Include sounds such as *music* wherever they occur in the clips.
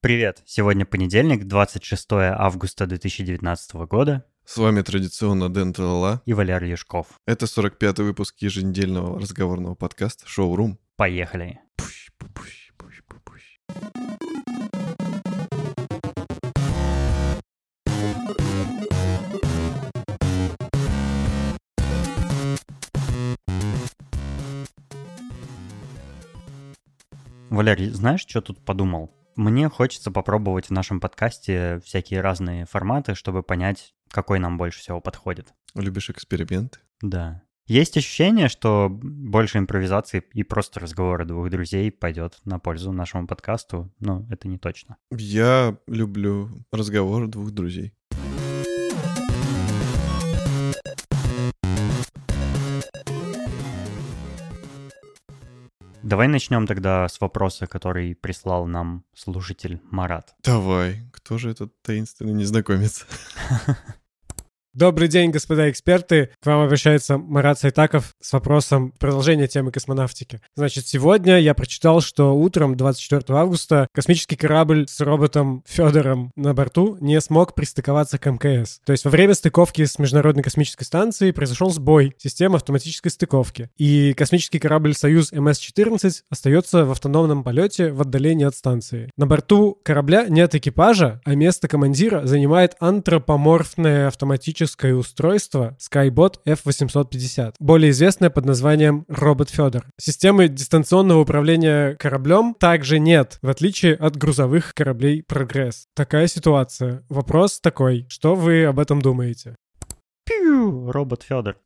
Привет! Сегодня понедельник, 26 августа 2019 года. С вами традиционно Дэн Талала и Валер Яшков. Это 45-й выпуск еженедельного разговорного подкаста «Шоу-рум». Поехали! Валерий, знаешь, что тут подумал? Мне хочется попробовать в нашем подкасте всякие разные форматы, чтобы понять, какой нам больше всего подходит. Любишь эксперименты? Да. Есть ощущение, что больше импровизации и просто разговора двух друзей пойдет на пользу нашему подкасту, но это не точно. Я люблю разговор двух друзей. Давай начнем тогда с вопроса, который прислал нам слушатель Марат. Давай, кто же этот таинственный незнакомец? *laughs* Добрый день, господа эксперты. К вам обращается Марат Сайтаков с вопросом продолжения темы космонавтики. Значит, сегодня я прочитал, что утром 24 августа космический корабль с роботом Федором на борту не смог пристыковаться к МКС. То есть во время стыковки с Международной космической станцией произошел сбой системы автоматической стыковки. И космический корабль «Союз МС-14» остается в автономном полете в отдалении от станции. На борту корабля нет экипажа, а место командира занимает антропоморфное автоматическое устройство Skybot F850, более известное под названием Робот Федор. Системы дистанционного управления кораблем также нет, в отличие от грузовых кораблей Прогресс. Такая ситуация. Вопрос такой, что вы об этом думаете? Пью, робот Федор.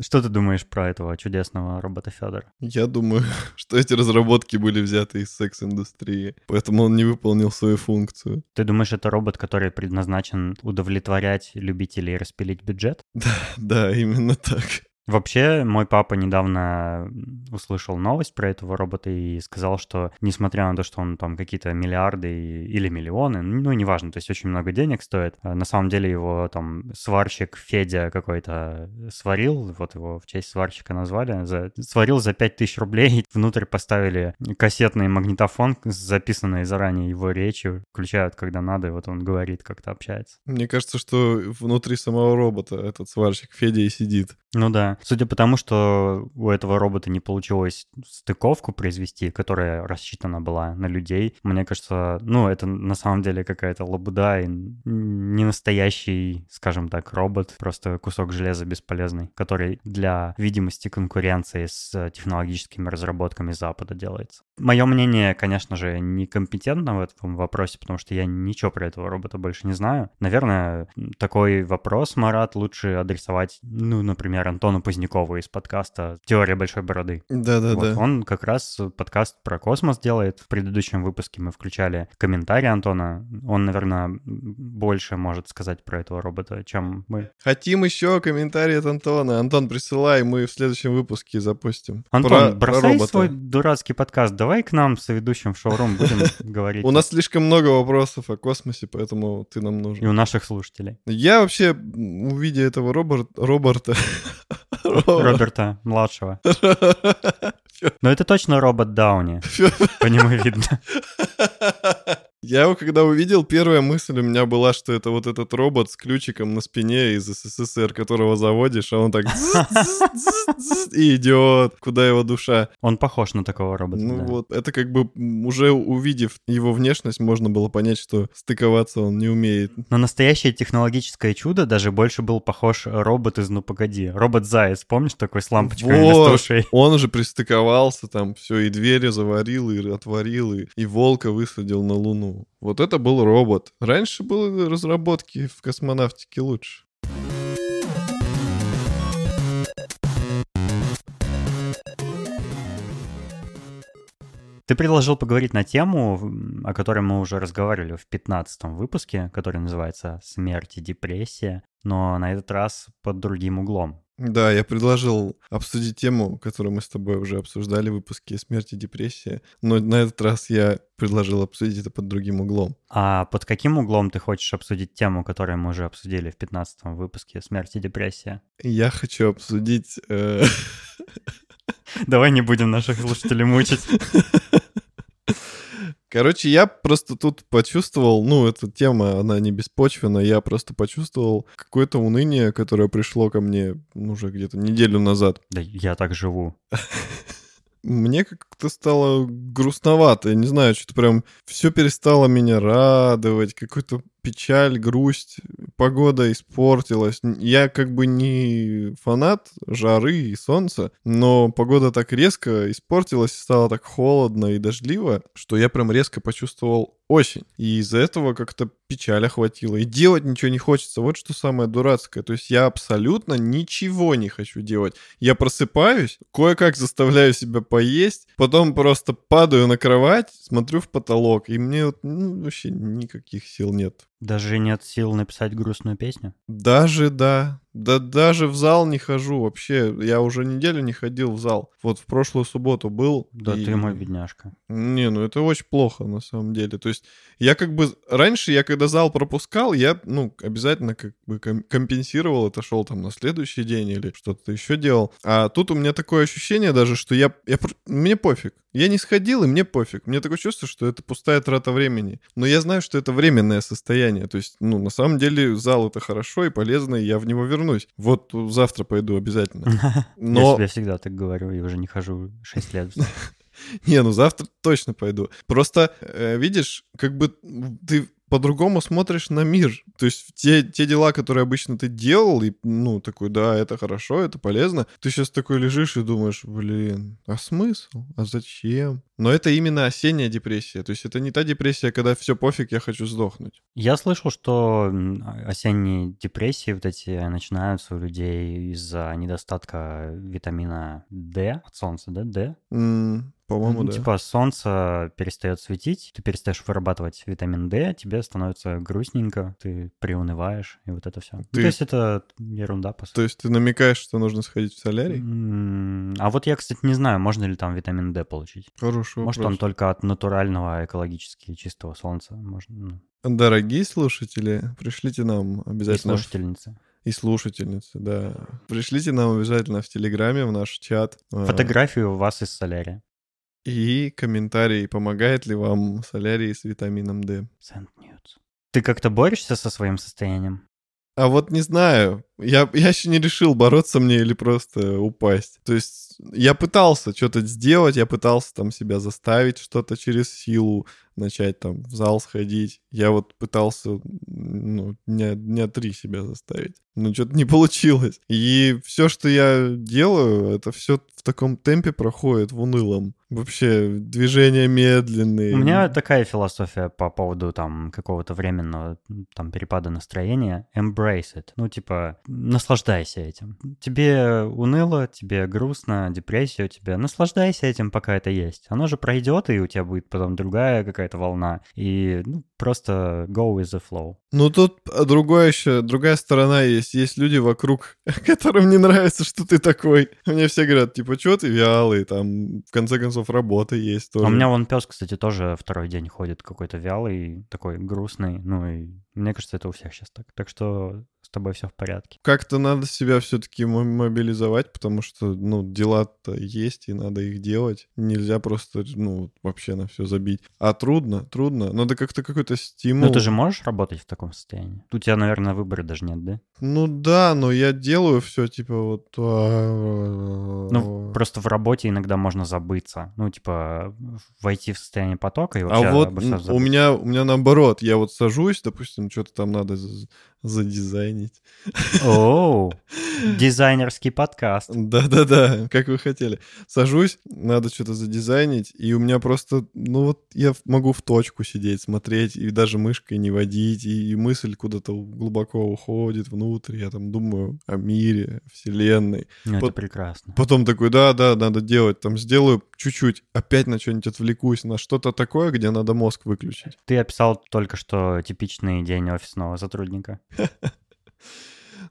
Что ты думаешь про этого чудесного робота Федора? Я думаю, *laughs* что эти разработки были взяты из секс-индустрии, поэтому он не выполнил свою функцию. Ты думаешь, это робот, который предназначен удовлетворять любителей распилить бюджет? *laughs* Да, да, именно так. Вообще, мой папа недавно услышал новость про этого робота и сказал, что несмотря на то, что он там какие-то миллиарды или миллионы, ну, неважно, то есть очень много денег стоит, а на самом деле его там сварщик Федя какой-то сварил, вот его в честь сварщика назвали, за, сварил за 5000 рублей, *laughs* внутрь поставили кассетный магнитофон с записанной заранее его речью, включают, когда надо, и вот он говорит, как-то общается. Мне кажется, что внутри самого робота этот сварщик Федя и сидит. Ну да. Судя по тому, что у этого робота не получилось стыковку произвести, которая рассчитана была на людей, мне кажется, ну, это на самом деле какая-то лабуда и не настоящий, скажем так, робот, просто кусок железа бесполезный, который для видимости конкуренции с технологическими разработками Запада делается. Мое мнение, конечно же, некомпетентно в этом вопросе, потому что я ничего про этого робота больше не знаю. Наверное, такой вопрос, Марат, лучше адресовать, ну, например, Антону Позднякову из подкаста «Теория большой бороды». Да-да-да. Вот, он как раз подкаст про космос делает. В предыдущем выпуске мы включали комментарий Антона. Он, наверное, больше может сказать про этого робота, чем мы. Хотим еще комментарий от Антона. Антон, присылай, мы в следующем выпуске запустим. Антон, Про- бросай про робота. свой дурацкий подкаст. Давай к нам с ведущим в шоурум будем *laughs* говорить. У нас слишком много вопросов о космосе, поэтому ты нам И нужен. у наших слушателей. Я вообще, увидя этого Роберта... *laughs* Роберта младшего. *laughs* Но это точно робот Дауни. По нему видно. Я его когда увидел, первая мысль у меня была, что это вот этот робот с ключиком на спине из СССР, которого заводишь, а он так и идет, куда его душа. Он похож на такого робота. Ну да. вот, это как бы уже увидев его внешность, можно было понять, что стыковаться он не умеет. На настоящее технологическое чудо даже больше был похож робот из «Ну погоди». Робот-заяц, помнишь, такой с лампочкой Вот. Он уже пристыковался там, все, и двери заварил, и отворил, и, и волка высадил на Луну. Вот это был робот. Раньше были разработки в космонавтике лучше. Ты предложил поговорить на тему, о которой мы уже разговаривали в 15 выпуске, который называется «Смерть и депрессия», но на этот раз под другим углом. Да, я предложил обсудить тему, которую мы с тобой уже обсуждали в выпуске «Смерть и депрессия», но на этот раз я предложил обсудить это под другим углом. А под каким углом ты хочешь обсудить тему, которую мы уже обсудили в 15 выпуске «Смерть и депрессия»? Я хочу обсудить... э, Давай не будем наших слушателей мучить. *laughs* Короче, я просто тут почувствовал, ну, эта тема, она не беспочвенна, я просто почувствовал какое-то уныние, которое пришло ко мне ну, уже где-то неделю назад. Да я так живу. Мне как-то стало грустновато, я не знаю, что-то прям все перестало меня радовать, какой-то печаль, грусть, погода испортилась. Я как бы не фанат жары и солнца, но погода так резко испортилась, стало так холодно и дождливо, что я прям резко почувствовал осень. И из-за этого как-то печаль охватила. И делать ничего не хочется. Вот что самое дурацкое. То есть я абсолютно ничего не хочу делать. Я просыпаюсь, кое-как заставляю себя поесть, потом просто падаю на кровать, смотрю в потолок, и мне вот, ну, вообще никаких сил нет. Даже нет сил написать грустную песню? Даже, да. Да даже в зал не хожу вообще. Я уже неделю не ходил в зал. Вот в прошлую субботу был. Да и... ты мой бедняжка. Не, ну это очень плохо на самом деле. То есть я как бы... Раньше я когда зал пропускал, я, ну, обязательно как бы компенсировал это, шел там на следующий день или что-то еще делал. А тут у меня такое ощущение даже, что я... я... Мне пофиг. Я не сходил, и мне пофиг. Мне такое чувство, что это пустая трата времени. Но я знаю, что это временное состояние. То есть, ну, на самом деле, зал это хорошо и полезно, и я в него вернусь. Вот завтра пойду обязательно. *laughs* Но... Я себе всегда так говорю, и уже не хожу 6 лет. *laughs* Не, ну завтра точно пойду. Просто, э, видишь, как бы ты по-другому смотришь на мир. То есть те, те дела, которые обычно ты делал, и, ну, такой, да, это хорошо, это полезно, ты сейчас такой лежишь и думаешь, блин, а смысл? А зачем? Но это именно осенняя депрессия. То есть это не та депрессия, когда все пофиг, я хочу сдохнуть. Я слышал, что осенние депрессии вот эти начинаются у людей из-за недостатка витамина D от солнца, да, D? Mm, по-моему, ну, да. Типа солнце перестает светить, ты перестаешь вырабатывать витамин D, тебе становится грустненько, ты приунываешь, и вот это все. Ты... Ну, то есть это ерунда, по сути. То есть ты намекаешь, что нужно сходить в солярий? А вот я, кстати, не знаю, можно ли там витамин D получить. Хорошо. Может, он только от натурального, экологически чистого солнца. Можно, ну. Дорогие слушатели, пришлите нам обязательно... И слушательницы. И слушательницы, да. Пришлите нам обязательно в Телеграме, в наш чат. А, Фотографию вас из солярия. И комментарий, помогает ли вам солярий с витамином D. Send news. Ты как-то борешься со своим состоянием? А вот не знаю. Я, я еще не решил, бороться мне или просто упасть. То есть я пытался что-то сделать, я пытался там себя заставить что-то через силу, начать там в зал сходить. Я вот пытался, ну, дня, дня три себя заставить. Но что-то не получилось. И все, что я делаю, это все в таком темпе проходит, в унылом. Вообще, движения медленные. У меня такая философия по поводу там какого-то временного там перепада настроения. Embrace it. Ну, типа, наслаждайся этим. Тебе уныло, тебе грустно, депрессия у тебя. Наслаждайся этим, пока это есть. Оно же пройдет, и у тебя будет потом другая какая-то волна. И ну, просто go with the flow. Ну, тут другое еще, другая сторона есть. Есть люди вокруг, *laughs* которым не нравится, что ты такой. Мне все говорят, типа, что ты вялый, там, в конце концов, работа есть тоже. А у меня вон пес, кстати, тоже второй день ходит какой-то вялый, такой грустный. Ну, и мне кажется, это у всех сейчас так. Так что с тобой все в порядке. Как-то надо себя все-таки мобилизовать, потому что, ну, дела-то есть, и надо их делать. Нельзя просто, ну, вообще на все забить. А трудно, трудно. Надо как-то какой-то стимул. Ну, ты же можешь работать в таком состоянии? У тебя, наверное, выбора даже нет, да? Ну да, но я делаю все, типа, вот... Ну, просто в работе иногда можно забыться. Ну, типа, войти в состояние потока и вообще А вот у меня, у меня наоборот. Я вот сажусь, допустим, что-то там надо *laughs* задизайнить. Оу, *laughs* дизайнерский подкаст. Да-да-да, как вы хотели. Сажусь, надо что-то задизайнить, и у меня просто, ну вот я могу в точку сидеть, смотреть, и даже мышкой не водить, и, и мысль куда-то глубоко уходит внутрь, я там думаю о мире, вселенной. Ну, это По- прекрасно. Потом такой, да-да, надо делать, там сделаю чуть-чуть, опять на что-нибудь отвлекусь, на что-то такое, где надо мозг выключить. Ты описал только что типичный день офисного сотрудника. *laughs*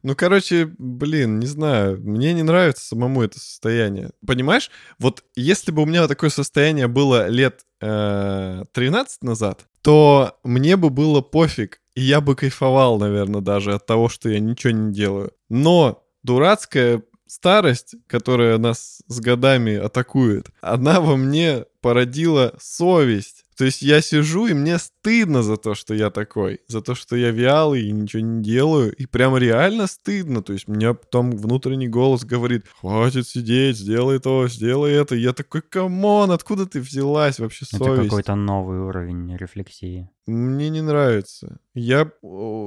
Ну, короче, блин, не знаю, мне не нравится самому это состояние. Понимаешь, вот если бы у меня такое состояние было лет э, 13 назад, то мне бы было пофиг, и я бы кайфовал, наверное, даже от того, что я ничего не делаю. Но дурацкая старость, которая нас с годами атакует, она во мне породила совесть. То есть я сижу, и мне стыдно за то, что я такой, за то, что я вялый и ничего не делаю, и прям реально стыдно. То есть меня там внутренний голос говорит, хватит сидеть, сделай то, сделай это. И я такой, come on, откуда ты взялась вообще совесть? Это какой-то новый уровень рефлексии. Мне не нравится. Я,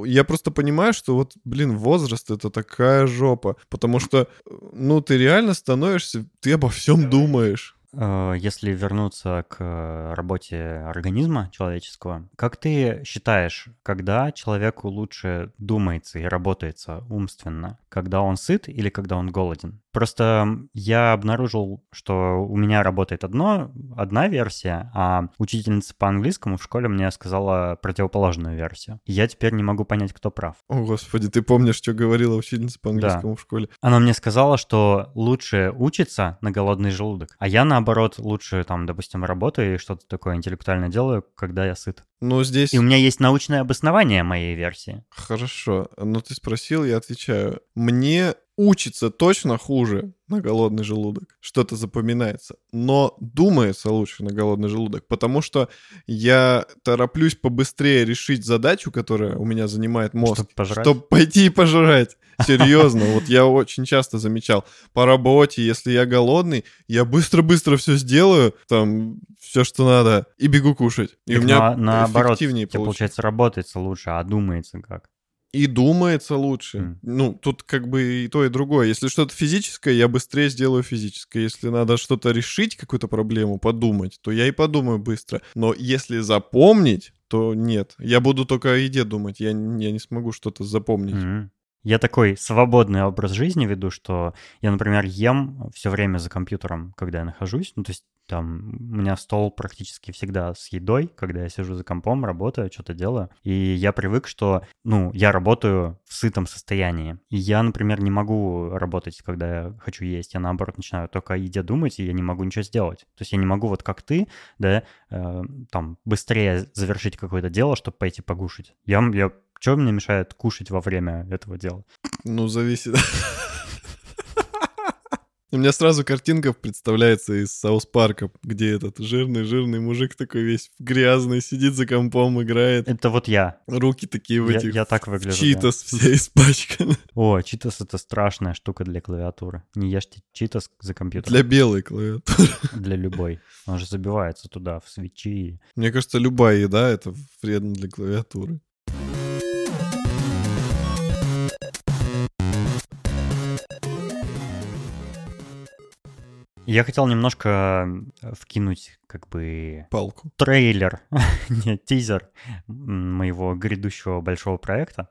я просто понимаю, что вот, блин, возраст это такая жопа. Потому что, ну, ты реально становишься, ты обо всем думаешь. Э, если вернуться к работе организма человеческого, как ты считаешь, когда человеку лучше думается и работается умственно? Когда он сыт или когда он голоден? Просто я обнаружил, что у меня работает одно, одна версия, а учительница по английскому в школе мне сказала противоположную версию. я теперь не могу понять, кто прав. О, господи, ты помнишь, что говорила учительница по английскому да. в школе? Она мне сказала, что лучше учиться на голодный желудок, а я, наоборот, лучше, там, допустим, работаю и что-то такое интеллектуальное делаю, когда я сыт. Но здесь... И у меня есть научное обоснование моей версии. Хорошо, но ты спросил, я отвечаю. Мне учится точно хуже на голодный желудок, что-то запоминается, но думается лучше на голодный желудок, потому что я тороплюсь побыстрее решить задачу, которая у меня занимает мозг, чтобы, пожрать. чтобы пойти и пожрать. Серьезно, вот я очень часто замечал по работе, если я голодный, я быстро-быстро все сделаю, там все, что надо, и бегу кушать. И так у меня на, наоборот, эффективнее тебе, получается, работается лучше, а думается как? И думается лучше. Mm. Ну, тут как бы и то, и другое. Если что-то физическое, я быстрее сделаю физическое. Если надо что-то решить, какую-то проблему, подумать, то я и подумаю быстро. Но если запомнить, то нет. Я буду только о еде думать. Я, я не смогу что-то запомнить. Mm-hmm. Я такой свободный образ жизни веду, что я, например, ем все время за компьютером, когда я нахожусь. Ну, то есть там у меня стол практически всегда с едой, когда я сижу за компом, работаю, что-то делаю. И я привык, что, ну, я работаю в сытом состоянии. И я, например, не могу работать, когда я хочу есть. Я, наоборот, начинаю только о еде думать, и я не могу ничего сделать. То есть я не могу, вот как ты, да, э, там, быстрее завершить какое-то дело, чтобы пойти погушить. Я, я что мне мешает кушать во время этого дела? Ну, зависит. *laughs* У меня сразу картинка представляется из Саус Парка, где этот жирный-жирный мужик такой весь грязный, сидит за компом, играет. Это вот я. Руки такие в я, этих... Я так выгляжу, Читос да. все испачканы. *laughs* О, читос — это страшная штука для клавиатуры. Не ешьте читос за компьютер. Для белой клавиатуры. *laughs* Для любой. Он же забивается туда, в свечи. Мне кажется, любая еда — это вредно для клавиатуры. Я хотел немножко вкинуть как бы... Палку. Трейлер, *laughs* нет, тизер моего грядущего большого проекта.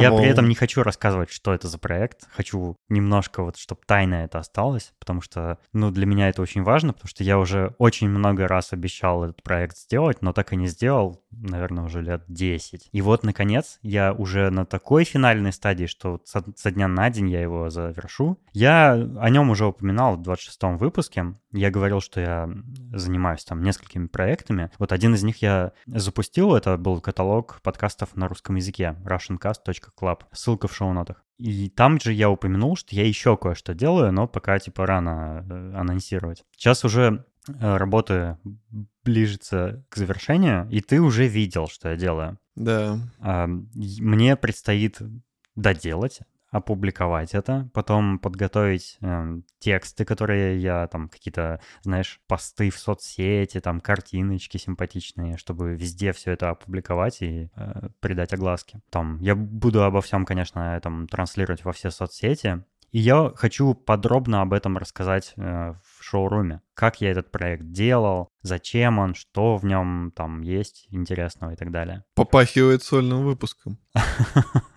Я при этом не хочу рассказывать, что это за проект. Хочу немножко вот, чтобы тайна это осталась, потому что, ну, для меня это очень важно, потому что я уже очень много раз обещал этот проект сделать, но так и не сделал, наверное, уже лет 10. И вот, наконец, я уже на такой финальной стадии, что со, со дня на день я его завершу. Я о нем уже упоминал в 26-м выпуске. Я говорил, что я занимаюсь там несколькими проектами. Вот один из них я запустил, это был каталог подкастов на русском языке, russiancast.club. Ссылка в шоу-нотах. И там же я упомянул, что я еще кое-что делаю, но пока типа рано э, анонсировать. Сейчас уже э, работа ближется к завершению, и ты уже видел, что я делаю. Да. Мне предстоит доделать опубликовать это, потом подготовить э, тексты, которые я там какие-то, знаешь, посты в соцсети, там картиночки симпатичные, чтобы везде все это опубликовать и э, придать огласке. Там я буду обо всем, конечно, этом транслировать во все соцсети. И я хочу подробно об этом рассказать э, в шоуруме. Как я этот проект делал, зачем он, что в нем там есть интересного и так далее. Попахивает сольным выпуском. *laughs*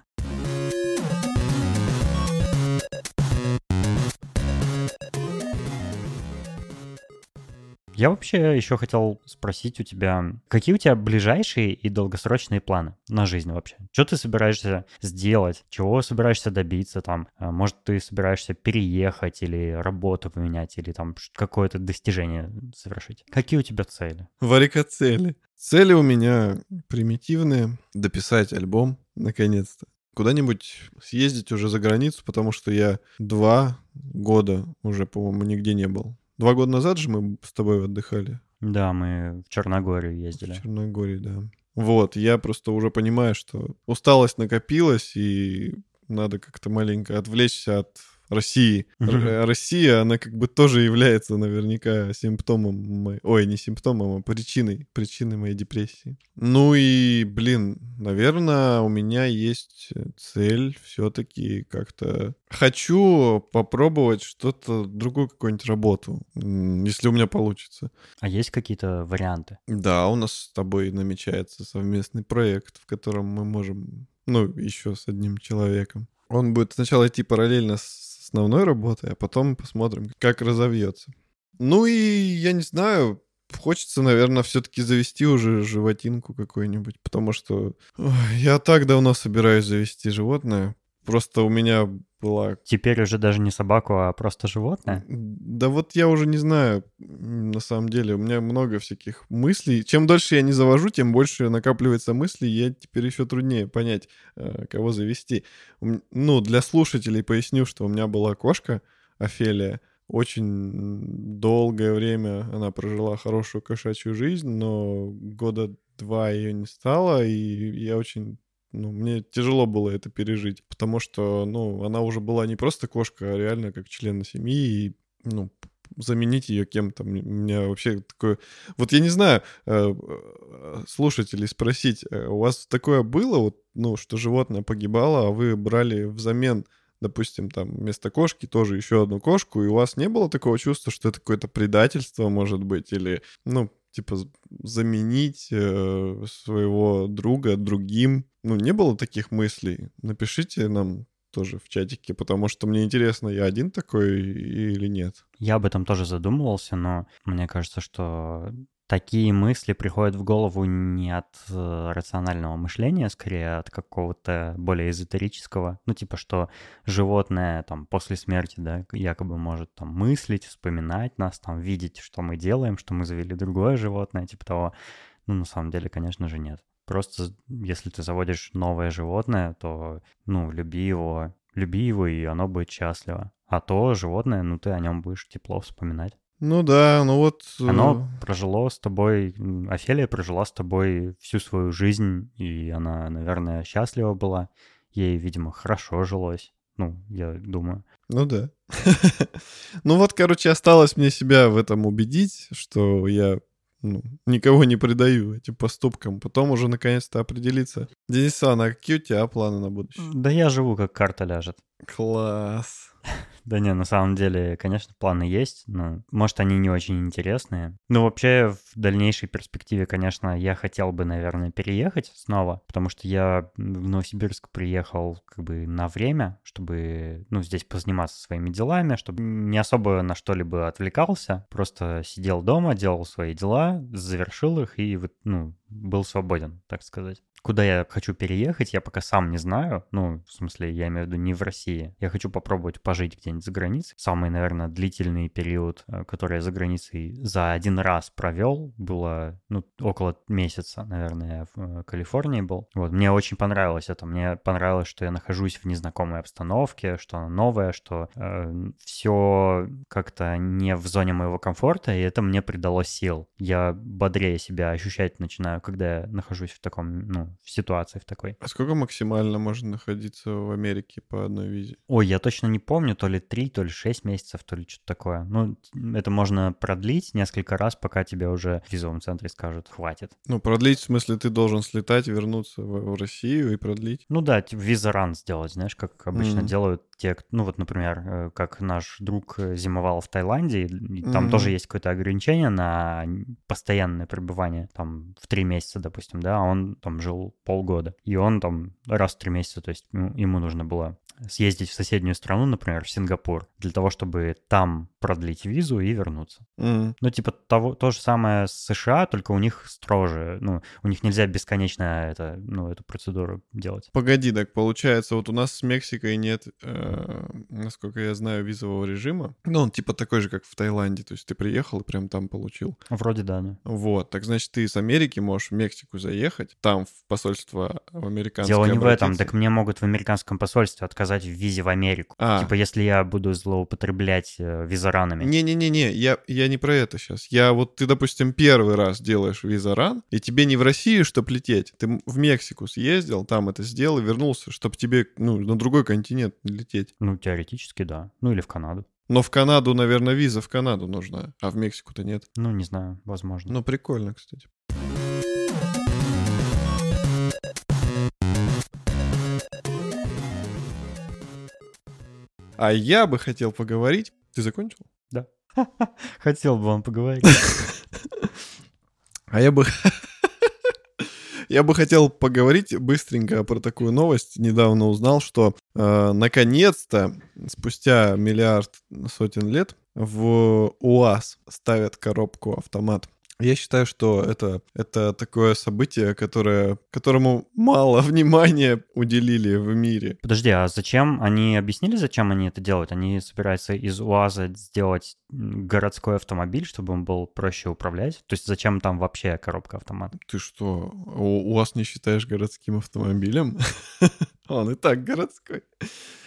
Я вообще еще хотел спросить у тебя, какие у тебя ближайшие и долгосрочные планы на жизнь вообще? Что ты собираешься сделать? Чего собираешься добиться там? А, может, ты собираешься переехать или работу поменять, или там какое-то достижение совершить? Какие у тебя цели? Варика цели. Цели у меня примитивные. Дописать альбом, наконец-то. Куда-нибудь съездить уже за границу, потому что я два года уже, по-моему, нигде не был. Два года назад же мы с тобой отдыхали Да, мы в Черногорию ездили. В Черногории, да. Вот, я просто уже понимаю, что усталость накопилась, и надо как-то маленько отвлечься от России. Р- Россия, она как бы тоже является наверняка симптомом моей... Ой, не симптомом, а причиной, причиной моей депрессии. Ну и, блин, наверное, у меня есть цель все-таки как-то... Хочу попробовать что-то, другую какую-нибудь работу, если у меня получится. А есть какие-то варианты? Да, у нас с тобой намечается совместный проект, в котором мы можем, ну, еще с одним человеком. Он будет сначала идти параллельно с основной работой, а потом посмотрим, как разовьется. Ну и я не знаю, хочется, наверное, все-таки завести уже животинку какую-нибудь, потому что ой, я так давно собираюсь завести животное. Просто у меня была Теперь уже даже не собаку, а просто животное? да вот я уже не знаю, на самом деле, у меня много всяких мыслей. Чем дольше я не завожу, тем больше накапливается мыслей, и я теперь еще труднее понять, э, кого завести. Ну, для слушателей поясню, что у меня была кошка, Офелия. Очень долгое время она прожила хорошую кошачью жизнь, но года два ее не стало, и я очень ну, мне тяжело было это пережить, потому что, ну, она уже была не просто кошка, а реально как член семьи, и, ну, заменить ее кем-то. У меня вообще такое... Вот я не знаю, э, э, слушателей спросить, э, у вас такое было, вот, ну, что животное погибало, а вы брали взамен допустим, там вместо кошки тоже еще одну кошку, и у вас не было такого чувства, что это какое-то предательство, может быть, или, ну, типа, заменить э, своего друга другим. Ну, не было таких мыслей? Напишите нам тоже в чатике, потому что мне интересно, я один такой или нет. Я об этом тоже задумывался, но мне кажется, что такие мысли приходят в голову не от э, рационального мышления, скорее от какого-то более эзотерического. Ну, типа, что животное там после смерти, да, якобы может там мыслить, вспоминать нас, там видеть, что мы делаем, что мы завели другое животное, типа того. Ну, на самом деле, конечно же, нет. Просто если ты заводишь новое животное, то, ну, люби его, люби его, и оно будет счастливо. А то животное, ну, ты о нем будешь тепло вспоминать. Ну да, ну вот... э, Оно прожило с тобой, Офелия прожила с тобой всю свою жизнь, и она, наверное, счастлива была. Ей, видимо, хорошо жилось. Ну, я думаю. Ну да. *laughs* Ну вот, короче, осталось мне себя в этом убедить, что я ну, никого не предаю этим поступкам. Потом уже наконец-то определиться. Денисан, а какие у тебя планы на будущее? Да я живу, как карта ляжет. Класс. Да не, на самом деле, конечно, планы есть, но, может, они не очень интересные. Ну, вообще, в дальнейшей перспективе, конечно, я хотел бы, наверное, переехать снова, потому что я в Новосибирск приехал как бы на время, чтобы, ну, здесь позаниматься своими делами, чтобы не особо на что-либо отвлекался, просто сидел дома, делал свои дела, завершил их и, ну, был свободен, так сказать. Куда я хочу переехать, я пока сам не знаю. Ну, в смысле, я имею в виду не в России. Я хочу попробовать пожить где-нибудь за границей. Самый, наверное, длительный период, э, который я за границей за один раз провел, было, ну, около месяца, наверное, я в э, Калифорнии был. Вот, мне очень понравилось это. Мне понравилось, что я нахожусь в незнакомой обстановке, что она новая, что все как-то не в зоне моего комфорта, и это мне придало сил. Я бодрее себя ощущать начинаю, когда я нахожусь в таком, ну, в ситуации в такой. А сколько максимально можно находиться в Америке по одной визе? Ой, я точно не помню, то ли 3, то ли 6 месяцев, то ли что-то такое. Ну, это можно продлить несколько раз, пока тебе уже в визовом центре скажут, хватит. Ну, продлить, в смысле, ты должен слетать, вернуться в, в Россию и продлить? Ну да, типа виза ран сделать, знаешь, как обычно Мгм. делают те, ну вот, например, э, как наш друг э, зимовал в Таиланде, там Мгм. тоже есть какое-то ограничение на постоянное пребывание, там в три месяца, допустим, да, а он там жил полгода, и он там раз в три месяца, то есть ну, ему нужно было съездить в соседнюю страну, например, в Сингапур, для того, чтобы там продлить визу и вернуться. М. Ну, типа того, то же самое с США, только у них строже. Ну, у них нельзя бесконечно это, ну, эту процедуру делать. Погоди, так получается, вот у нас с Мексикой нет э, насколько я знаю, визового режима. Ну, он типа такой же, как в Таиланде. То есть ты приехал и прям там получил. Вроде да, да. Вот. Так значит, ты с Америки можешь в Мексику заехать, там в посольство в американское Дело не в этом, обратиться. так мне могут в американском посольстве отказать в визе в Америку. А. Типа, если я буду злоупотреблять э, визаранами. Не-не-не-не, я, я не про это сейчас. Я вот ты, допустим, первый раз делаешь визаран, и тебе не в Россию, чтоб лететь. Ты в Мексику съездил, там это сделал вернулся, чтобы тебе ну, на другой континент не лететь. Ну, теоретически, да. Ну, или в Канаду. Но в Канаду, наверное, виза в Канаду нужна, а в Мексику-то нет. Ну, не знаю, возможно. Ну, прикольно, кстати. А я бы хотел поговорить... Ты закончил? *laughs* Хотел бы вам поговорить. *laughs* А я бы... Я бы хотел поговорить быстренько про такую новость. Недавно узнал, что э, наконец-то, спустя миллиард сотен лет, в УАЗ ставят коробку автомат. Я считаю, что это, это такое событие, которое, которому мало *laughs* внимания уделили в мире. Подожди, а зачем? Они объяснили, зачем они это делают? Они собираются из УАЗа сделать городской автомобиль, чтобы он был проще управлять? То есть зачем там вообще коробка автомат? Ты что, УАЗ не считаешь городским автомобилем? *laughs* Он и так городской.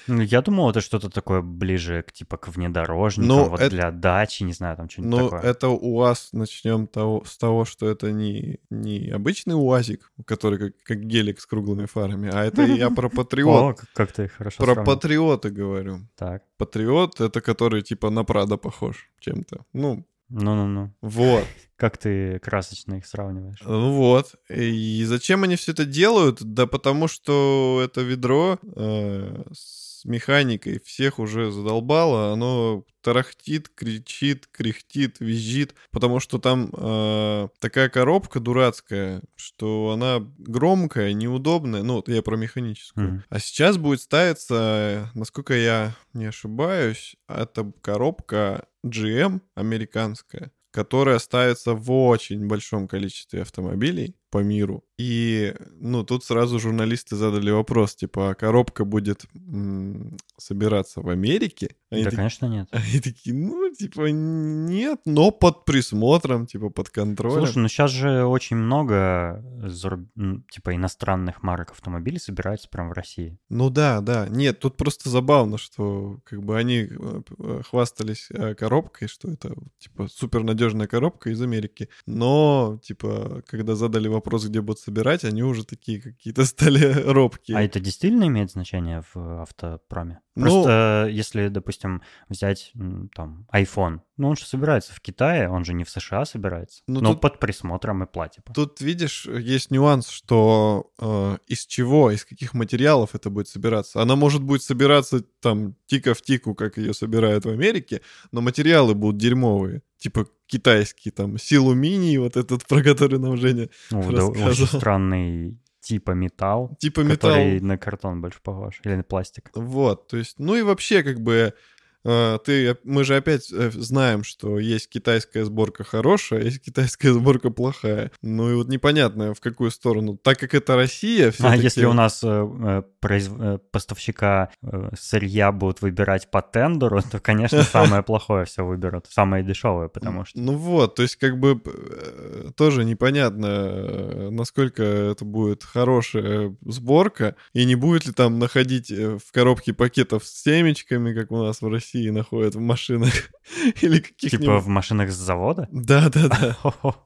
Ну, я думал, это что-то такое ближе к типа к внедорожникам, Ну, вот это- для дачи, не знаю, там что-нибудь Ну, такое. это УАЗ, начнем того, с того, что это не, не обычный УАЗик, который как, как гелик с круглыми фарами, а это я про *laughs* О, патриот. как, как ты хорошо Про патриота говорю. Так, Патриот — это который типа на Прада похож чем-то. Ну, ну-ну-ну. вот. Как ты красочно их сравниваешь. Ну вот. И зачем они все это делают? Да потому что это ведро э, с механикой всех уже задолбало. Оно тарахтит, кричит, кряхтит, визжит. Потому что там э, такая коробка дурацкая, что она громкая, неудобная. Ну, я про механическую. Мгм. А сейчас будет ставиться, насколько я не ошибаюсь, это коробка GM американская, которая ставится в очень большом количестве автомобилей по миру. И, ну, тут сразу журналисты задали вопрос, типа, а коробка будет м, собираться в Америке? Они, Да, таки- конечно, нет. *laughs* они такие, ну, типа, нет, но под присмотром, типа, под контролем. Слушай, ну сейчас же очень много заруб- типа иностранных марок автомобилей собираются прямо в России. Ну да, да. Нет, тут просто забавно, что как бы они э, э, хвастались э, коробкой, что это типа супер надежная коробка из Америки. Но, типа, когда задали вопрос, где будут собирать, они уже такие какие-то *laughs* стали робкие. А это действительно имеет значение в автопроме? Ну- Просто если, допустим, взять там iPhone, ну он же собирается в Китае, он же не в США собирается, Ну, но тут- под присмотром и платипа. Тут, видишь, есть нюанс, что э, из чего, из каких материалов это будет собираться. Она может будет собираться там тика в тику, как ее собирают в Америке, но материалы будут дерьмовые. Типа китайские, там, силуминий, вот этот, *laughs* про который нам Женя Ну, да, очень странный типа металл, Типа металл. который на картон больше похож, или на пластик. Вот, то есть, ну и вообще, как бы, ты, мы же опять э, знаем, что есть китайская сборка хорошая, а есть китайская сборка плохая. Ну и вот непонятно, в какую сторону. Так как это Россия, А если у нас э, э, произв- э, поставщика э, сырья будут выбирать по тендеру, то, конечно, *laughs* самое плохое все выберут, самое дешевое, потому что... Ну вот, то есть как бы тоже непонятно, насколько это будет хорошая сборка, и не будет ли там находить в коробке пакетов с семечками, как у нас в России находят в машинах, *laughs* или каких-нибудь... Типа в машинах с завода? Да-да-да. *laughs*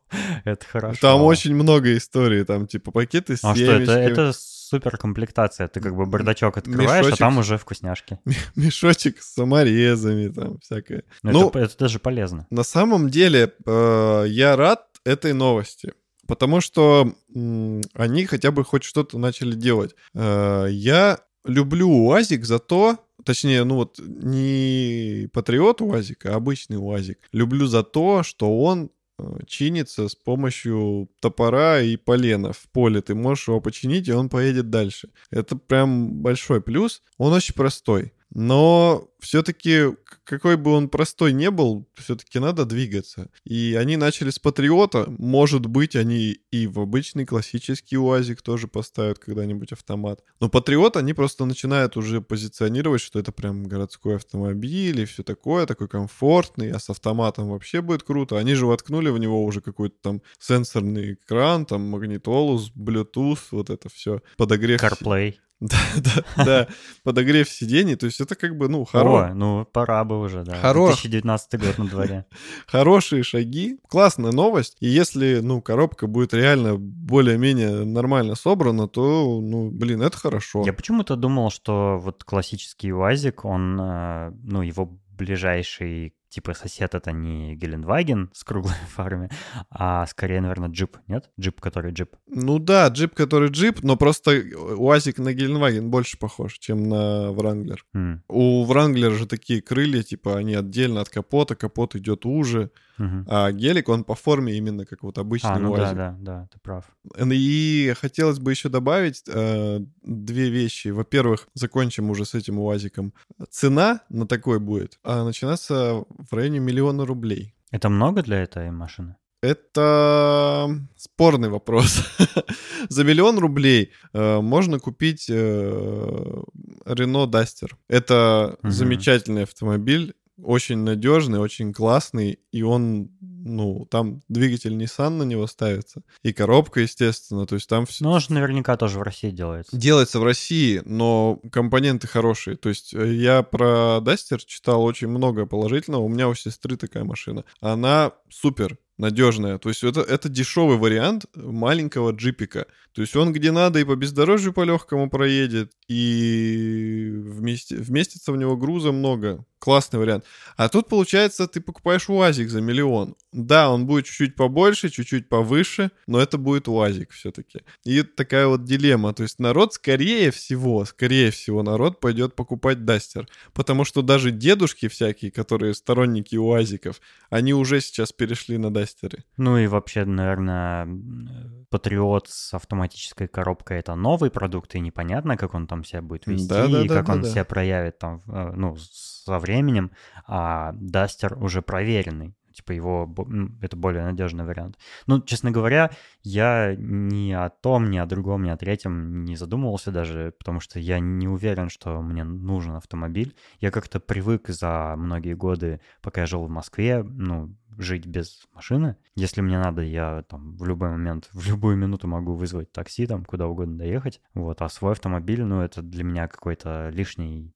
Это хорошо. Там очень много историй, там типа пакеты с А что, это, супер комплектация. Ты как бы бардачок открываешь, Мешочек. а там уже вкусняшки. *laughs* мешочек с саморезами, там всякое. Ну, Ну, это, это даже полезно. На самом деле, э, я рад этой новости, потому что м, они хотя бы хоть что-то начали делать. Э, я люблю УАЗик за то, точнее, ну вот не патриот УАЗик, а обычный УАЗик. Люблю за то, что он э, чинится с помощью топора и полена в поле. Ты можешь его починить, и он поедет дальше. Это прям большой плюс. Он очень простой. Но все-таки, какой бы он простой не был, все-таки надо двигаться. И они начали с Патриота. Может быть, они и в обычный классический УАЗик тоже поставят когда-нибудь автомат. Но Патриот они просто начинают уже позиционировать, что это прям городской автомобиль и все такое, такой комфортный, а с автоматом вообще будет круто. Они же воткнули в него уже какой-то там сенсорный экран, там магнитолу, Bluetooth, вот это все, подогрев. CarPlay. *laughs* Да, да, да, подогрев сидений, то есть это как бы, ну, хоро... О, ну, пора бы уже, да. Хорош. 2019 год на дворе. *laughs* хорошие шаги, классная новость. И если, ну, коробка будет реально более-менее нормально собрана, то, ну, блин, это хорошо. Я почему-то думал, что вот классический УАЗик, он, э, ну, его ближайший типа сосед это не Гелендваген с круглой *laughs* фарами, а скорее, наверное, джип, нет? Джип, который джип. Ну да, джип, который джип, но просто УАЗик на Геленваген больше похож, чем на Вранглер. М, У Вранглера же такие крылья, типа, они отдельно от капота, капот идет уже, мгм. а гелик, он по форме именно как вот обычный А, ну да, УАЗик. да, да, ты прав. И хотелось бы еще добавить э, две вещи. Во-первых, закончим уже с этим УАЗиком. Цена на такой будет а, начинаться в районе миллиона рублей. Это много для этой машины? Это спорный вопрос. *laughs* За миллион рублей э, можно купить э, Renault Duster. Это замечательный автомобиль, очень надежный, очень классный, и он, ну, там двигатель Nissan на него ставится, и коробка, естественно, то есть там все... Ну, он же наверняка тоже в России делается. Делается в России, но компоненты хорошие. То есть э, я про Duster читал очень много положительного. У меня у сестры такая машина. Она супер надежная. То есть это, это дешевый вариант маленького джипика. То есть он где надо и по бездорожью по легкому проедет, и вместе, вместится в него груза много. Классный вариант. А тут, получается, ты покупаешь УАЗик за миллион. Да, он будет чуть-чуть побольше, чуть-чуть повыше, но это будет УАЗик все-таки. И такая вот дилемма. То есть народ, скорее всего, скорее всего, народ пойдет покупать Дастер. Потому что даже дедушки всякие, которые сторонники УАЗиков, они уже сейчас перешли на Дастеры. Ну и вообще, наверное, Патриот с автоматической коробкой это новый продукт, и непонятно, как он там себя будет вести, и как он Да-да-да-да-да. себя проявит там, э, ну, со временем. А Дастер уже проверенный. Типа его, м, это более надежный вариант. Ну, честно говоря, я ни о том, ни о другом, ни о третьем не задумывался даже, потому что я не уверен, что мне нужен автомобиль. Я как-то привык за многие годы, пока я жил в Москве, ну, жить без машины. Если мне надо, я там в любой момент, в любую минуту могу вызвать такси, там куда угодно доехать. Вот, а свой автомобиль, ну, это для меня какой-то лишний,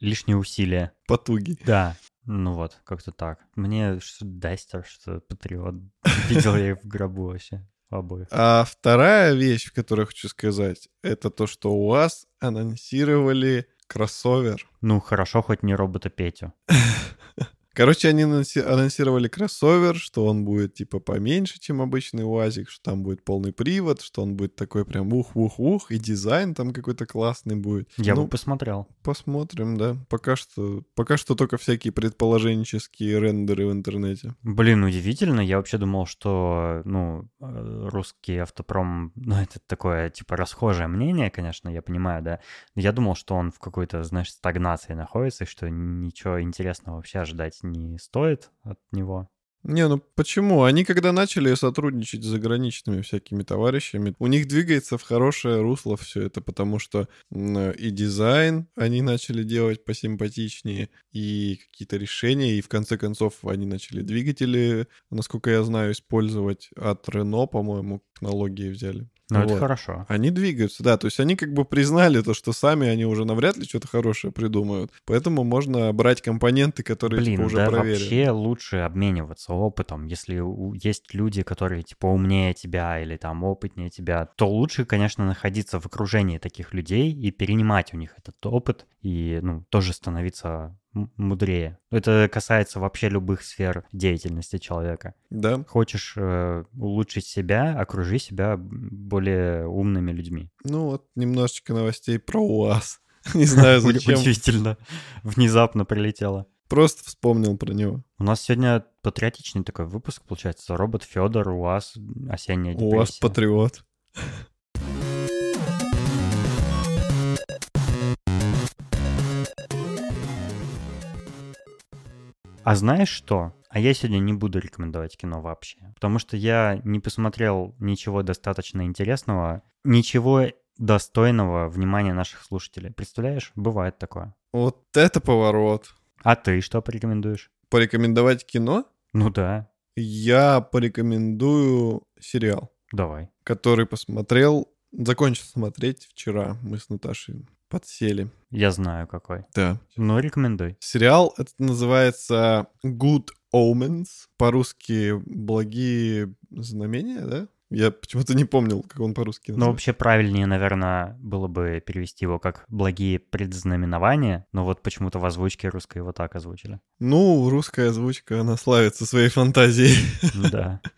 лишние усилия. Потуги. Да, ну вот, как-то так. Мне что Дастер, что Патриот. *laughs* Видел я их в гробу вообще обоих. А вторая вещь, которую я хочу сказать, это то, что у вас анонсировали кроссовер. Ну, хорошо, хоть не робота Петю. *laughs* Короче, они анонси- анонсировали кроссовер, что он будет типа поменьше, чем обычный УАЗик, что там будет полный привод, что он будет такой прям ух-ух-ух, и дизайн там какой-то классный будет. Я ну, бы посмотрел. посмотрим, да. Пока что, пока что только всякие предположенческие рендеры в интернете. Блин, удивительно. Я вообще думал, что, ну, э, русский автопром, ну, это такое, типа, расхожее мнение, конечно, я понимаю, да. Я думал, что он в какой-то, знаешь, стагнации находится, и что ничего интересного вообще ожидать не стоит от него. Не, ну почему? Они когда начали сотрудничать с заграничными всякими товарищами, у них двигается в хорошее русло все это, потому что м, и дизайн они начали делать посимпатичнее, и какие-то решения, и в конце концов они начали двигатели, насколько я знаю, использовать от Renault, по-моему, технологии взяли. Ну, это Вот. хорошо. Они двигаются, да, то есть они как бы признали то, что сами они уже навряд ли что-то хорошее придумают, поэтому можно брать компоненты, которые Блин, типа, уже да проверены. вообще лучше обмениваться опытом. Если есть люди, которые типа умнее тебя или там опытнее тебя, то лучше, конечно, находиться в окружении таких людей и перенимать у них этот опыт и, ну, тоже становиться мудрее. Это касается вообще любых сфер деятельности человека. Да, Хочешь э, улучшить себя, окружи себя более умными людьми. Ну вот, немножечко новостей про УАЗ. *laughs* Не знаю зачем. Удивительно. Внезапно прилетело. Просто вспомнил про него. У нас сегодня патриотичный такой выпуск, получается. Робот Федор, УАЗ, осенняя депрессия. УАЗ А знаешь что? А я сегодня не буду рекомендовать кино вообще, потому что я не посмотрел ничего достаточно интересного, ничего достойного внимания наших слушателей. Представляешь, бывает такое. Вот это поворот. А ты что порекомендуешь? Порекомендовать кино? Ну да, Я порекомендую сериал, давай. который посмотрел, закончил смотреть вчера. Мы с Наташей подсели. Я знаю какой. Да. Ну, рекомендуй. Сериал этот называется Good Omens. По-русски «Благие знамения», да? Я почему-то не помнил, как он по-русски Ну, называется. вообще правильнее, наверное, было бы перевести его как «благие предзнаменования», но вот почему-то в озвучке русской его так озвучили. Ну, русская озвучка, она славится своей фантазией. Да. *laughs*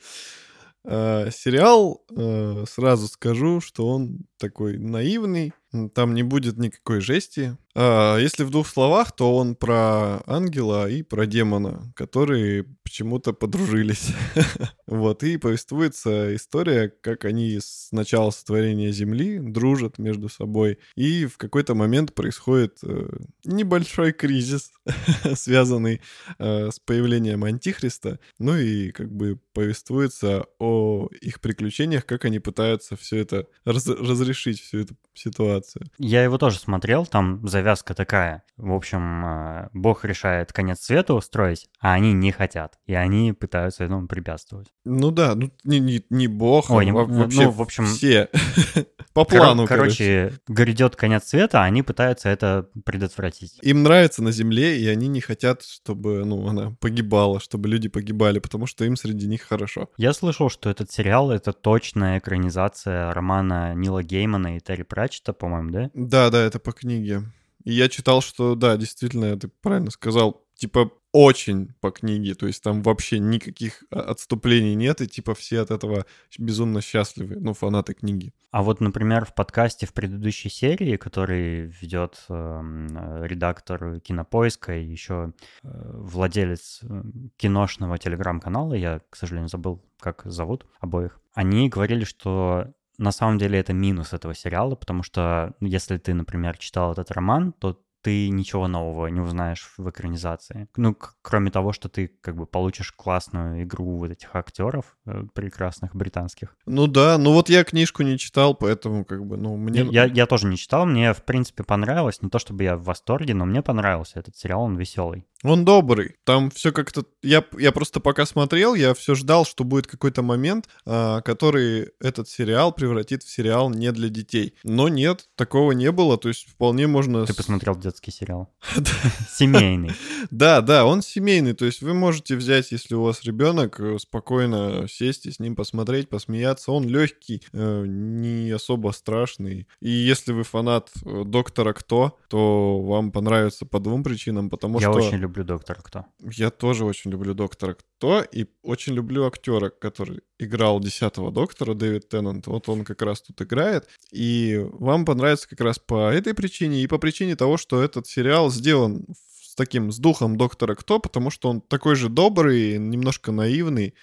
А, Сериал, э, сразу скажу, что он такой наивный, там не будет никакой жести. А, Если в двух словах, то он про ангела и про демона, которые почему-то подружились. *laughs* Вот, и повествуется история, как они с начала сотворения Земли дружат между собой, и в какой-то момент происходит э, небольшой кризис, *laughs* связанный э, с появлением Антихриста, ну и как бы повествуется о их приключениях, как они пытаются все это раз- разрешить, всю эту ситуацию. Я его тоже смотрел, там завязка такая. В общем, э, Бог решает конец света устроить, а они не хотят. И они пытаются этому препятствовать. Ну да, ну не, не, не бог, Ой, а не- ну, вообще в общем, все. *laughs* По плану, короче, короче. грядет конец света, а они пытаются это предотвратить. Им нравится на Земле, и они не хотят, чтобы ну, она погибала, чтобы люди погибали, потому что им среди них хорошо. Я слышал, что этот сериал — это точная экранизация романа Нила Геймана и Терри Пратчета, по-моему, да? Да, да, это по книге. И я читал, что, да, действительно, ты правильно сказал, типа очень по книге, то есть там вообще никаких а, отступлений нет, и типа все от этого безумно счастливы, ну, фанаты книги. А вот, например, в подкасте в предыдущей серии, который ведет э, редактор Кинопоиска и еще э, владелец э, киношного телеграм-канала, я, к сожалению, забыл, как зовут обоих, они говорили, что на самом деле это минус этого сериала, потому что ну, если ты, например, читал этот роман, то ты ничего нового не узнаешь в экранизации. Ну, кроме того, что ты как бы получишь классную игру вот этих актеров э, прекрасных британских. Ну да, ну вот я книжку не читал, поэтому как бы, ну, мне... Я, я тоже не читал, мне, в принципе, понравилось. Не то чтобы я в восторге, но мне понравился этот сериал, он веселый. Он добрый. Там все как-то... Я, я просто пока смотрел, я все ждал, что будет какой-то момент, а, который этот сериал превратит в сериал не для детей. Но нет, такого не было. То есть вполне можно... Ты посмотрел детский сериал? *laughs* Семейный. Да, да, он семейный. То есть вы можете взять, если у вас ребенок, э, спокойно сесть и с ним посмотреть, посмеяться. Он легкий, э, не особо страшный. И если вы фанат э, Доктора Кто, то вам понравится по двум причинам. Потому Я что... очень люблю Доктора Кто. Я тоже очень люблю Доктора Кто и очень люблю актера, который играл десятого Доктора, Дэвид Теннант. Вот он как раз тут играет. И вам понравится как раз по этой причине и по причине того, что этот сериал сделан с таким, с духом Доктора Кто, потому что он такой же добрый, немножко наивный.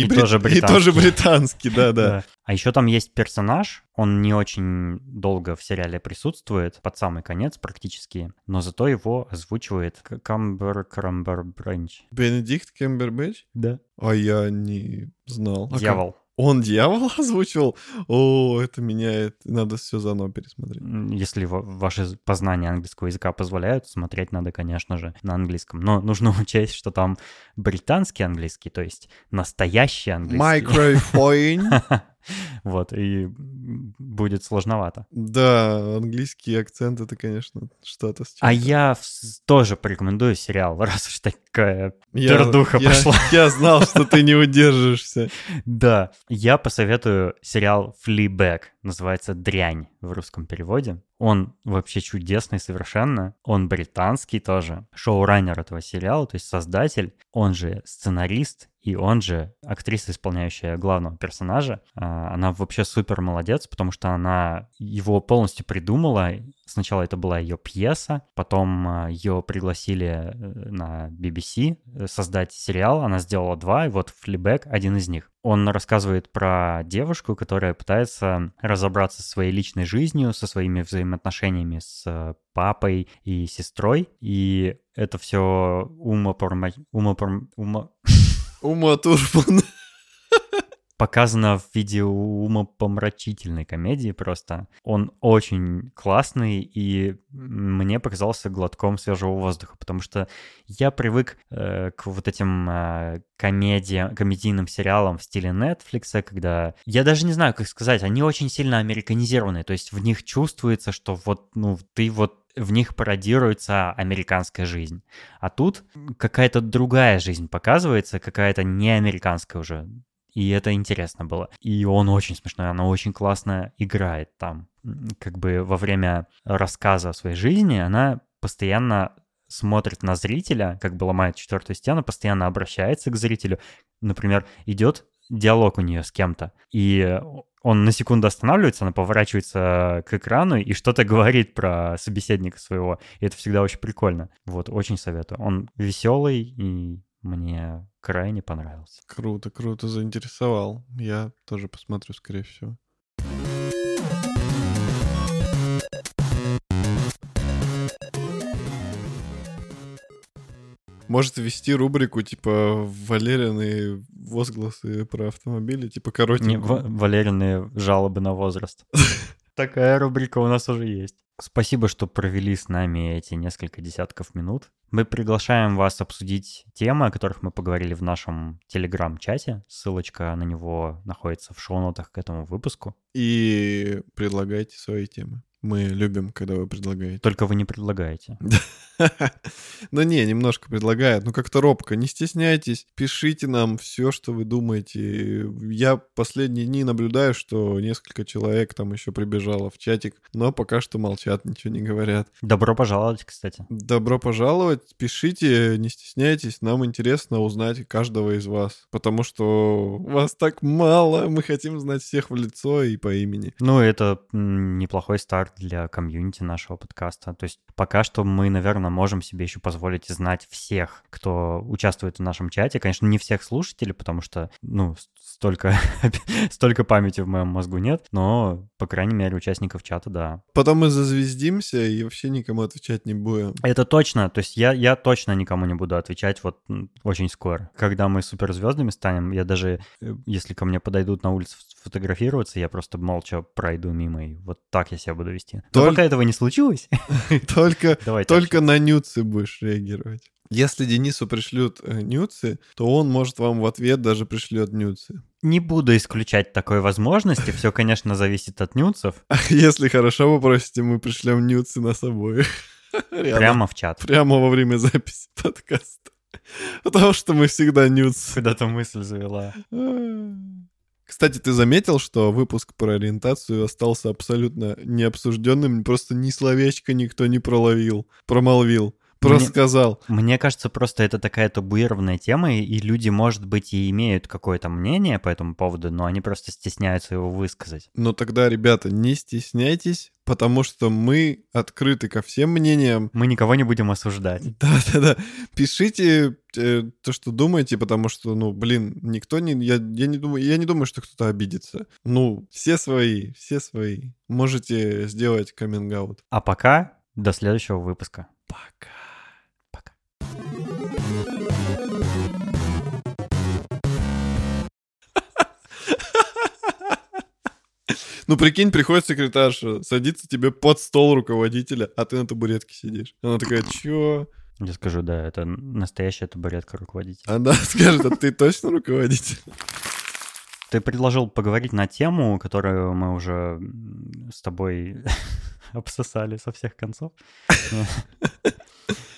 И брит- тоже И тоже британский. британский, да-да. *laughs* А еще там есть персонаж, он не очень долго в сериале присутствует, под самый конец практически, но зато его озвучивает Камбер Крамбер Бренч. Бенедикт Кембербэтч? Да. А я не знал. Дьявол. Он дьявол *laughs* озвучивал? О, это меняет. Надо все заново пересмотреть. Если ва- ваши познания английского языка позволяют, смотреть надо, конечно же, на английском. Но нужно *laughs* учесть, что там британский английский, то есть настоящий английский. Microphone. *laughs* *laughs* Вот, и будет сложновато. Да, английский акцент это, конечно, что-то с А чем-то. я в- тоже порекомендую сериал, *laughs* раз уж такая Я- пердуха я- пошла. *laughs* Я знал, что ты не удержишься. Да, я посоветую сериал Fleabag, называется «Дрянь» в русском переводе. Он вообще чудесный совершенно. Он британский тоже. Шоураннер этого сериала, то есть создатель, он же сценарист и он же актриса, исполняющая главного персонажа. А, Она вообще супер молодец, потому что она его полностью придумала. Сначала это была ее пьеса, потом а, ее пригласили э, на BBC э, создать сериал. Она сделала два, и вот Флибэк один из них. Он рассказывает про девушку, которая пытается разобраться со своей личной жизнью, со своими взаимоотношениями с папой и сестрой, и это все умопорма... умопорм... умо... Ума Турман. Показано в виде умопомрачительной комедии просто. Он очень классный и мне показался глотком свежего воздуха, потому что я привык э, к вот этим э, комедиям, комедийным сериалам в стиле Netflix, когда... Я даже не знаю, как сказать, они очень сильно американизированы, то есть в них чувствуется, что вот, ну, ты вот в них пародируется американская жизнь. А тут какая-то другая жизнь показывается, какая-то не американская уже и это интересно было. И он очень смешной, она очень классно играет там. Как бы во время рассказа о своей жизни она постоянно смотрит на зрителя, как бы ломает четвертую стену, постоянно обращается к зрителю. Например, идет диалог у нее с кем-то, и он на секунду останавливается, она поворачивается к экрану и что-то *laughs* говорит про собеседника своего. И это всегда очень прикольно. Вот, очень советую. Он веселый и мне крайне понравился. Круто, круто, заинтересовал. Я тоже посмотрю, скорее всего. Может ввести рубрику типа Валерины возгласы про автомобили, типа коротенькую. Не, Валерины жалобы на возраст. *laughs* Такая рубрика у нас уже есть. Спасибо, что провели с нами эти несколько десятков минут. Мы приглашаем вас обсудить темы, о которых мы поговорили в нашем телеграм-чате. Ссылочка на него находится в шоу-нотах к этому выпуску. И предлагайте свои темы. Мы любим, когда вы предлагаете. Только вы не предлагаете. *laughs* Ну не, немножко предлагает. Ну как-то робко. Не стесняйтесь, пишите нам все, что вы думаете. Я последние дни наблюдаю, что несколько человек там еще прибежало в чатик, но пока что молчат, ничего не говорят. Добро пожаловать, кстати. Добро пожаловать. Пишите, не стесняйтесь. Нам интересно узнать каждого из вас. Потому что вас так мало. Мы хотим знать всех в лицо и по имени. Ну, это неплохой старт для комьюнити нашего подкаста. То есть пока что мы, наверное, можем себе еще позволить знать всех, кто участвует в нашем чате. Конечно, не всех слушателей, потому что, ну, столько, *laughs* столько памяти в моем мозгу нет, но, по крайней мере, участников чата, да. Потом мы зазвездимся и вообще никому отвечать не будем. Это точно, то есть я, я точно никому не буду отвечать вот очень скоро. Когда мы суперзвездами станем, я даже, э, если ко мне подойдут на улице фотографироваться, я просто молча пройду мимо, и вот так я себя буду вести. Но Толь... пока этого не случилось... *laughs* Только, только на нюцы будешь реагировать. Если Денису пришлют э, нюцы, то он, может, вам в ответ даже пришлет нюцы. Не буду исключать такой возможности, все, конечно, зависит от нюцев. *laughs* А если хорошо попросите, мы пришлем нюцы на собой. *laughs* Прямо в чат. Прямо во время записи подкаста. Потому что мы всегда нюцы. Куда-то мысль завела. Кстати, ты заметил, что выпуск про ориентацию остался абсолютно необсужденным, просто ни словечко никто не проловил, промолвил. Просто сказал. Мне кажется, просто это такая табуированная тема, и люди, может быть, и имеют какое-то мнение по этому поводу, но они просто стесняются его высказать. Но тогда, ребята, не стесняйтесь, потому что мы открыты ко всем мнениям. Мы никого не будем осуждать. *laughs* Да-да-да. Пишите э, то, что думаете, потому что, ну, блин, никто не... Я, я, не думаю, я не думаю, что кто-то обидится. Ну, все свои, все свои. Можете сделать каминг-аут. А пока до следующего выпуска. Пока. Ну, прикинь, приходит секретарша, садится тебе под стол руководителя, а ты на табуретке сидишь. Она такая, чё? Я скажу, да, это настоящая табуретка руководителя. Она *laughs* скажет, а ты точно руководитель? Ты предложил поговорить на тему, которую мы уже с тобой *laughs* обсосали со всех концов. *laughs*